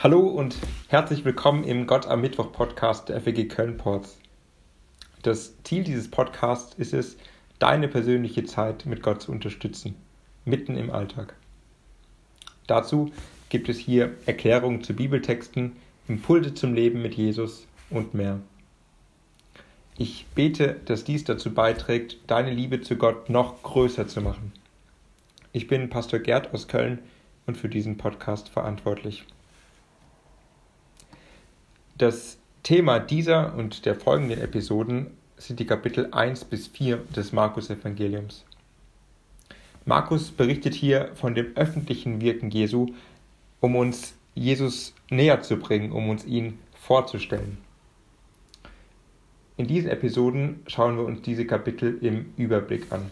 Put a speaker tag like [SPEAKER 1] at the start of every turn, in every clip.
[SPEAKER 1] Hallo und herzlich willkommen im Gott am Mittwoch Podcast der FEG Köln-Ports. Das Ziel dieses Podcasts ist es, deine persönliche Zeit mit Gott zu unterstützen, mitten im Alltag. Dazu gibt es hier Erklärungen zu Bibeltexten, Impulse zum Leben mit Jesus und mehr. Ich bete, dass dies dazu beiträgt, deine Liebe zu Gott noch größer zu machen. Ich bin Pastor Gerd aus Köln und für diesen Podcast verantwortlich. Das Thema dieser und der folgenden Episoden sind die Kapitel 1 bis 4 des Markus-Evangeliums. Markus berichtet hier von dem öffentlichen Wirken Jesu, um uns Jesus näher zu bringen, um uns ihn vorzustellen. In diesen Episoden schauen wir uns diese Kapitel im Überblick an.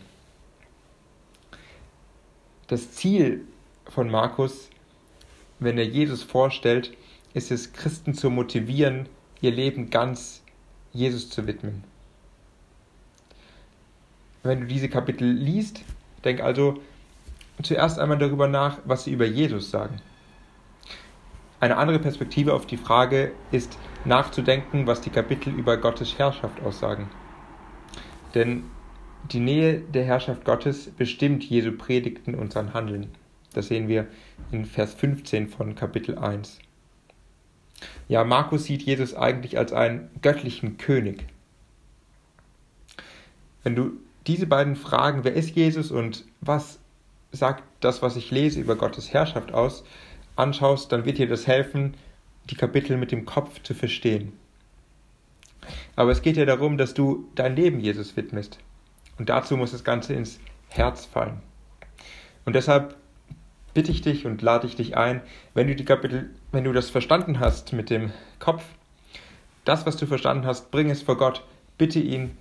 [SPEAKER 1] Das Ziel von Markus, wenn er Jesus vorstellt, ist es, Christen zu motivieren, ihr Leben ganz Jesus zu widmen. Wenn du diese Kapitel liest, denk also zuerst einmal darüber nach, was sie über Jesus sagen. Eine andere Perspektive auf die Frage ist nachzudenken, was die Kapitel über Gottes Herrschaft aussagen. Denn die Nähe der Herrschaft Gottes bestimmt Jesu Predigten und sein Handeln. Das sehen wir in Vers 15 von Kapitel 1. Ja, Markus sieht Jesus eigentlich als einen göttlichen König. Wenn du diese beiden Fragen, wer ist Jesus und was sagt das, was ich lese über Gottes Herrschaft aus, anschaust, dann wird dir das helfen, die Kapitel mit dem Kopf zu verstehen. Aber es geht ja darum, dass du dein Leben Jesus widmest. Und dazu muss das Ganze ins Herz fallen. Und deshalb bitte ich dich und lade ich dich ein, wenn du die Kapitel, wenn du das verstanden hast mit dem Kopf, das, was du verstanden hast, bring es vor Gott, bitte ihn,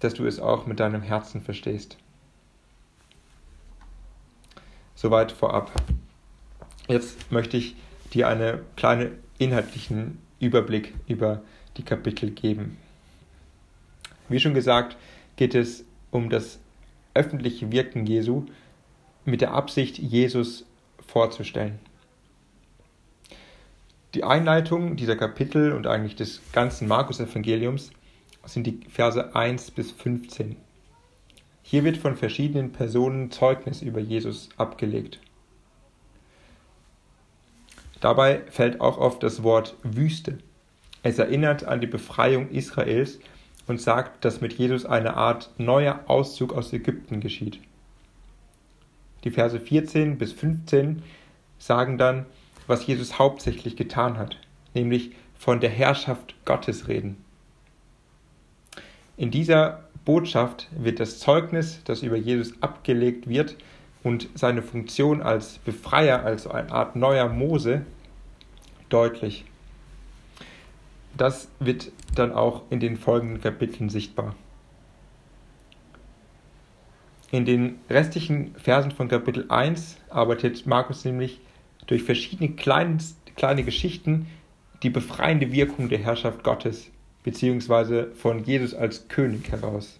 [SPEAKER 1] dass du es auch mit deinem Herzen verstehst. Soweit vorab. Jetzt möchte ich dir einen kleinen inhaltlichen Überblick über die Kapitel geben. Wie schon gesagt, geht es um das öffentliche Wirken Jesu mit der Absicht, Jesus vorzustellen. Die Einleitung dieser Kapitel und eigentlich des ganzen Markus-Evangeliums sind die Verse 1 bis 15. Hier wird von verschiedenen Personen Zeugnis über Jesus abgelegt. Dabei fällt auch oft das Wort Wüste. Es erinnert an die Befreiung Israels und sagt, dass mit Jesus eine Art neuer Auszug aus Ägypten geschieht. Die Verse 14 bis 15 sagen dann, was Jesus hauptsächlich getan hat, nämlich von der Herrschaft Gottes reden. In dieser Botschaft wird das Zeugnis, das über Jesus abgelegt wird, und seine Funktion als Befreier, als eine Art neuer Mose, deutlich. Das wird dann auch in den folgenden Kapiteln sichtbar. In den restlichen Versen von Kapitel 1 arbeitet Markus nämlich durch verschiedene kleine, kleine Geschichten die befreiende Wirkung der Herrschaft Gottes bzw. von Jesus als König heraus.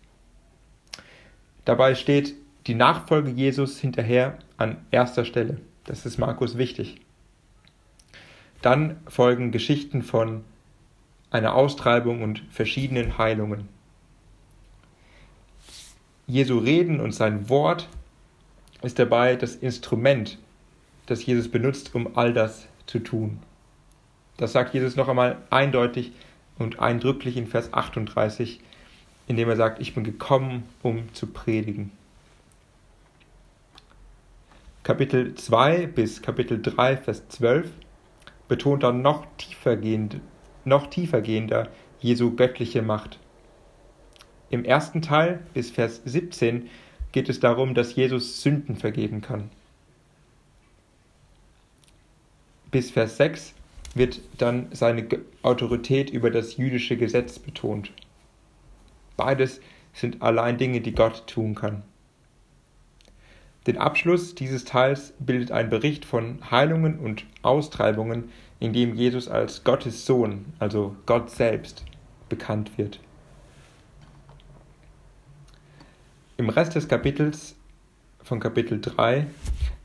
[SPEAKER 1] Dabei steht die Nachfolge Jesus hinterher an erster Stelle. Das ist Markus wichtig. Dann folgen Geschichten von einer Austreibung und verschiedenen Heilungen. Jesu Reden und sein Wort ist dabei das Instrument, das Jesus benutzt, um all das zu tun. Das sagt Jesus noch einmal eindeutig und eindrücklich in Vers 38, indem er sagt, ich bin gekommen, um zu predigen. Kapitel 2 bis Kapitel 3, Vers 12 betont dann noch tiefergehend, noch tiefergehender Jesu göttliche Macht. Im ersten Teil bis Vers 17 geht es darum, dass Jesus Sünden vergeben kann. Bis Vers 6 wird dann seine Autorität über das jüdische Gesetz betont. Beides sind allein Dinge, die Gott tun kann. Den Abschluss dieses Teils bildet ein Bericht von Heilungen und Austreibungen, in dem Jesus als Gottes Sohn, also Gott selbst, bekannt wird. Im Rest des Kapitels von Kapitel 3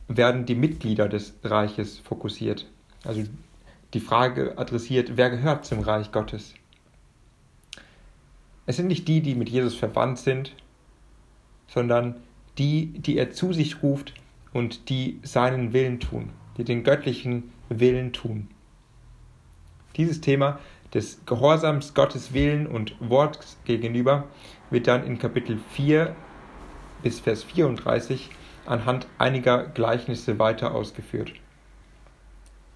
[SPEAKER 1] werden die Mitglieder des Reiches fokussiert, also die Frage adressiert, wer gehört zum Reich Gottes? Es sind nicht die, die mit Jesus verwandt sind, sondern die, die er zu sich ruft und die seinen Willen tun, die den göttlichen Willen tun. Dieses Thema des Gehorsams Gottes Willen und Wort gegenüber wird dann in Kapitel 4 bis Vers 34 anhand einiger Gleichnisse weiter ausgeführt.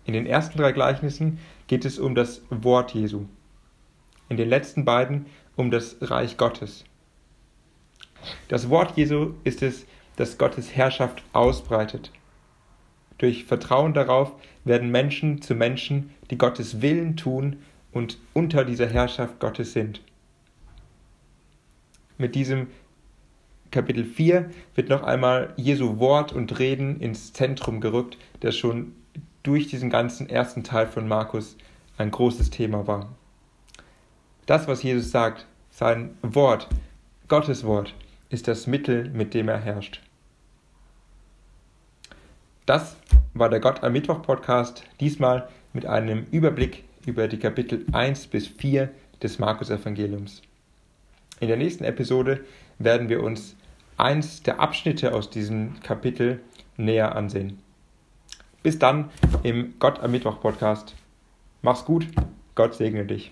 [SPEAKER 1] In den ersten drei Gleichnissen geht es um das Wort Jesu, in den letzten beiden um das Reich Gottes. Das Wort Jesu ist es, das Gottes Herrschaft ausbreitet. Durch Vertrauen darauf werden Menschen zu Menschen, die Gottes Willen tun und unter dieser Herrschaft Gottes sind. Mit diesem Kapitel 4 wird noch einmal Jesu Wort und Reden ins Zentrum gerückt, das schon durch diesen ganzen ersten Teil von Markus ein großes Thema war. Das, was Jesus sagt, sein Wort, Gottes Wort, ist das Mittel, mit dem er herrscht. Das war der Gott am Mittwoch Podcast, diesmal mit einem Überblick über die Kapitel 1 bis 4 des Markus Evangeliums. In der nächsten Episode werden wir uns eins der Abschnitte aus diesem Kapitel näher ansehen. Bis dann im Gott am Mittwoch Podcast. Mach's gut, Gott segne dich.